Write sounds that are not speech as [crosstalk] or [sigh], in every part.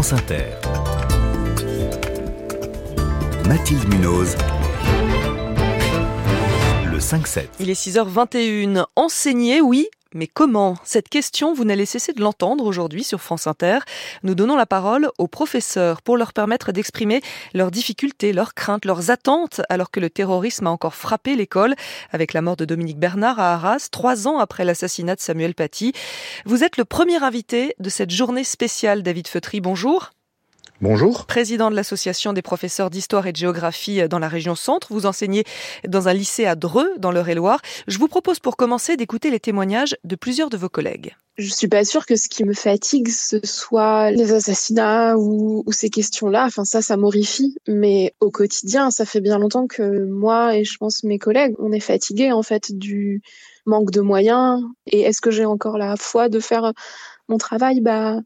France Inter. Mathilde Munoz. Le 5-7. Il est 6h21. Enseigner, oui, mais comment? Cette question, vous n'allez cesser de l'entendre aujourd'hui sur France Inter. Nous donnons la parole aux professeurs pour leur permettre d'exprimer leurs difficultés, leurs craintes, leurs attentes, alors que le terrorisme a encore frappé l'école avec la mort de Dominique Bernard à Arras, trois ans après l'assassinat de Samuel Paty. Vous êtes le premier invité de cette journée spéciale, David Feutry. Bonjour. Bonjour. Président de l'association des professeurs d'histoire et de géographie dans la région centre. Vous enseignez dans un lycée à Dreux, dans l'Eure-et-Loire. Je vous propose pour commencer d'écouter les témoignages de plusieurs de vos collègues. Je suis pas sûre que ce qui me fatigue, ce soit les assassinats ou, ou ces questions-là. Enfin, ça, ça m'horrifie. Mais au quotidien, ça fait bien longtemps que moi et je pense mes collègues, on est fatigués, en fait, du manque de moyens. Et est-ce que j'ai encore la foi de faire mon travail? Bah,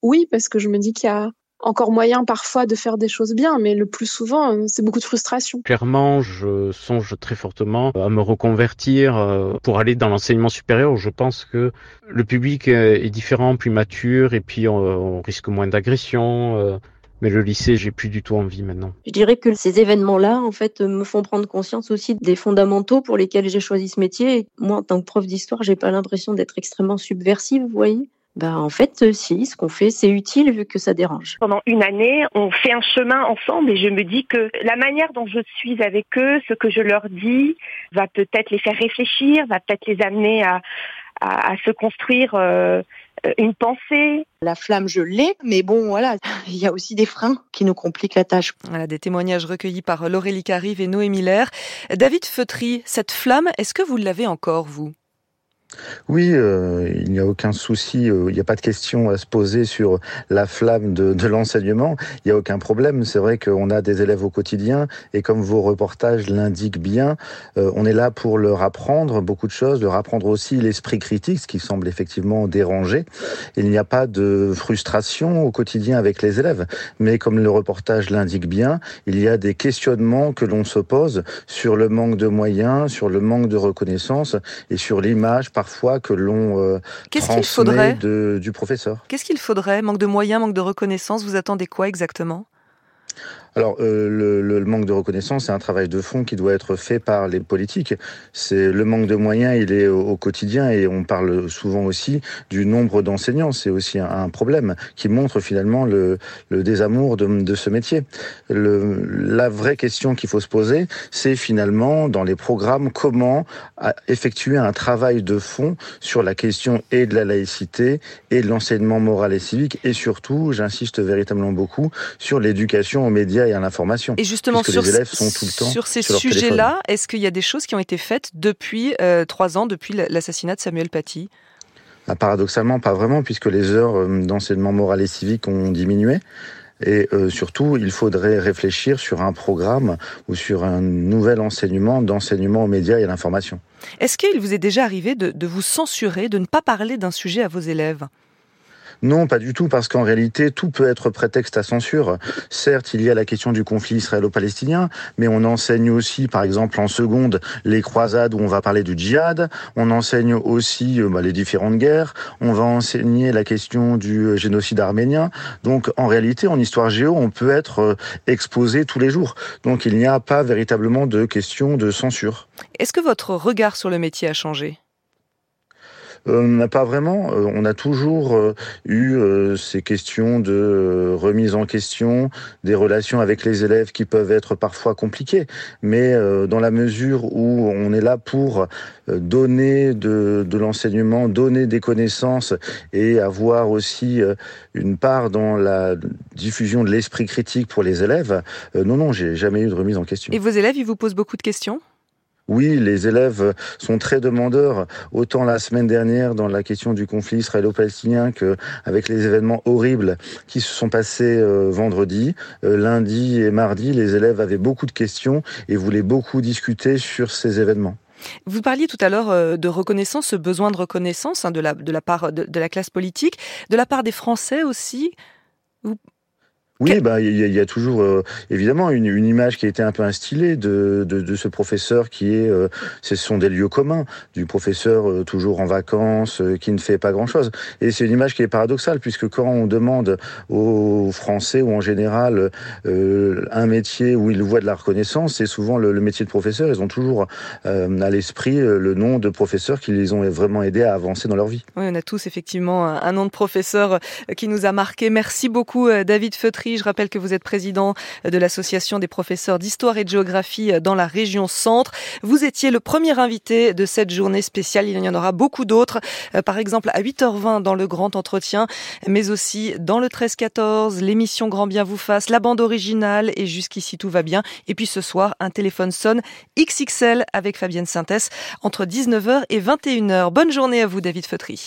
oui, parce que je me dis qu'il y a encore moyen parfois de faire des choses bien, mais le plus souvent, euh, c'est beaucoup de frustration. Clairement, je songe très fortement à me reconvertir euh, pour aller dans l'enseignement supérieur. Je pense que le public est différent, plus mature, et puis on, risque moins d'agression. Euh, mais le lycée, j'ai plus du tout envie maintenant. Je dirais que ces événements-là, en fait, me font prendre conscience aussi des fondamentaux pour lesquels j'ai choisi ce métier. moi, en tant que prof d'histoire, j'ai pas l'impression d'être extrêmement subversive, vous voyez. Ben, en fait, euh, si, ce qu'on fait, c'est utile vu que ça dérange. Pendant une année, on fait un chemin ensemble et je me dis que la manière dont je suis avec eux, ce que je leur dis, va peut-être les faire réfléchir, va peut-être les amener à, à, à se construire euh, une pensée. La flamme, je l'ai, mais bon, voilà, [laughs] il y a aussi des freins qui nous compliquent la tâche. Voilà, des témoignages recueillis par Laurélie Carive et Noé Miller. David Feutry, cette flamme, est-ce que vous l'avez encore, vous? Oui, euh, il n'y a aucun souci, euh, il n'y a pas de question à se poser sur la flamme de, l'enseignement, il n'y a aucun problème. C'est vrai qu'on a des élèves au quotidien et comme vos reportages l'indiquent bien, euh, on est là pour leur apprendre beaucoup de choses, leur apprendre aussi l'esprit critique, ce qui semble effectivement déranger. Il n'y a pas de frustration au quotidien avec les élèves, mais comme le reportage l'indique bien, il y a des questionnements que l'on se pose sur le manque de moyens, sur le manque de reconnaissance et sur l'image parfois que l'on euh, transmet de, du professeur. Qu'est-ce qu'il faudrait? Manque de moyens, manque de reconnaissance Vous attendez quoi exactement? Alors, euh, le, manque de reconnaissance, c'est un travail de fond qui doit être fait par les politiques. C'est le manque de moyens, il est au, quotidien et on parle souvent aussi du nombre d'enseignants. C'est aussi un, problème qui montre finalement le, désamour de, ce métier. La vraie question qu'il faut se poser, c'est finalement dans les programmes comment effectuer un travail de fond sur la question et de la laïcité et de l'enseignement moral et civique et surtout, j'insiste véritablement beaucoup, sur l'éducation aux médias et à l'information. Et justement, sur, les élèves sont tout le temps sur ces sujets-là, est-ce qu'il y a des choses qui ont été faites depuis euh, trois ans, depuis l'assassinat de Samuel Paty? Ah, Paradoxalement, pas vraiment, puisque les heures euh, d'enseignement moral et civique ont diminué. Et euh, surtout, il faudrait réfléchir sur un programme ou sur un nouvel enseignement d'enseignement aux médias et à l'information. Est-ce qu'il vous est déjà arrivé de, de vous censurer, de ne pas parler d'un sujet à vos élèves? Non, pas du tout, parce qu'en réalité, tout peut être prétexte à censure. Certes, il y a la question du conflit israélo-palestinien, mais on enseigne aussi, par exemple, en seconde, les croisades où on va parler du djihad. On enseigne aussi euh, bah, les différentes guerres. On va enseigner la question du euh, génocide arménien. Donc, en réalité, en histoire géo, on peut être euh, exposé tous les jours. Donc, il n'y a pas véritablement de question de censure. Est-ce que votre regard sur le métier a changé? Euh, pas vraiment. Euh, on a toujours euh, eu ces questions de remise en question, des relations avec les élèves qui peuvent être parfois compliquées. Mais dans la mesure où on est là pour donner de, de l'enseignement, donner des connaissances et avoir aussi une part dans la diffusion de l'esprit critique pour les élèves, non, non, j'ai jamais eu de remise en question. Et vos élèves, ils vous posent beaucoup de questions? Oui, les élèves sont très demandeurs, autant la semaine dernière dans la question du conflit israélo-palestinien qu'avec les événements horribles qui se sont passés euh, vendredi, euh, lundi et mardi, les élèves avaient beaucoup de questions et voulaient beaucoup discuter sur ces événements. Vous parliez tout à l'heure euh, de reconnaissance, ce besoin de reconnaissance hein, de, la, part de, la classe politique, de la part des Français aussi. Oui, bah il y, a toujours euh, évidemment une, une, image qui a été un peu instillée de, de, de ce professeur qui est, euh, ce sont des lieux communs du professeur euh, toujours en vacances, qui ne fait pas grand chose. Et c'est une image qui est paradoxale puisque quand on demande aux Français ou en général un métier où ils voient de la reconnaissance, c'est souvent le, le, métier de professeur. Ils ont toujours à l'esprit le nom de professeur qui les ont vraiment aidés à avancer dans leur vie. Oui, on a tous effectivement un nom de professeur qui nous a marqué. Merci beaucoup David Feutry. Je rappelle que vous êtes président de l'association des professeurs d'histoire et de géographie dans la région centre. Vous étiez le premier invité de cette journée spéciale. Il y en aura beaucoup d'autres. Euh, par exemple, à 8h20 dans le grand entretien, mais aussi dans le 13-14, l'émission Grand Bien vous fasse, la bande originale et jusqu'ici tout va bien. Et puis ce soir, un téléphone sonne XXL avec Fabienne Synthès entre 19h et 21h. Bonne journée à vous, David Feutry.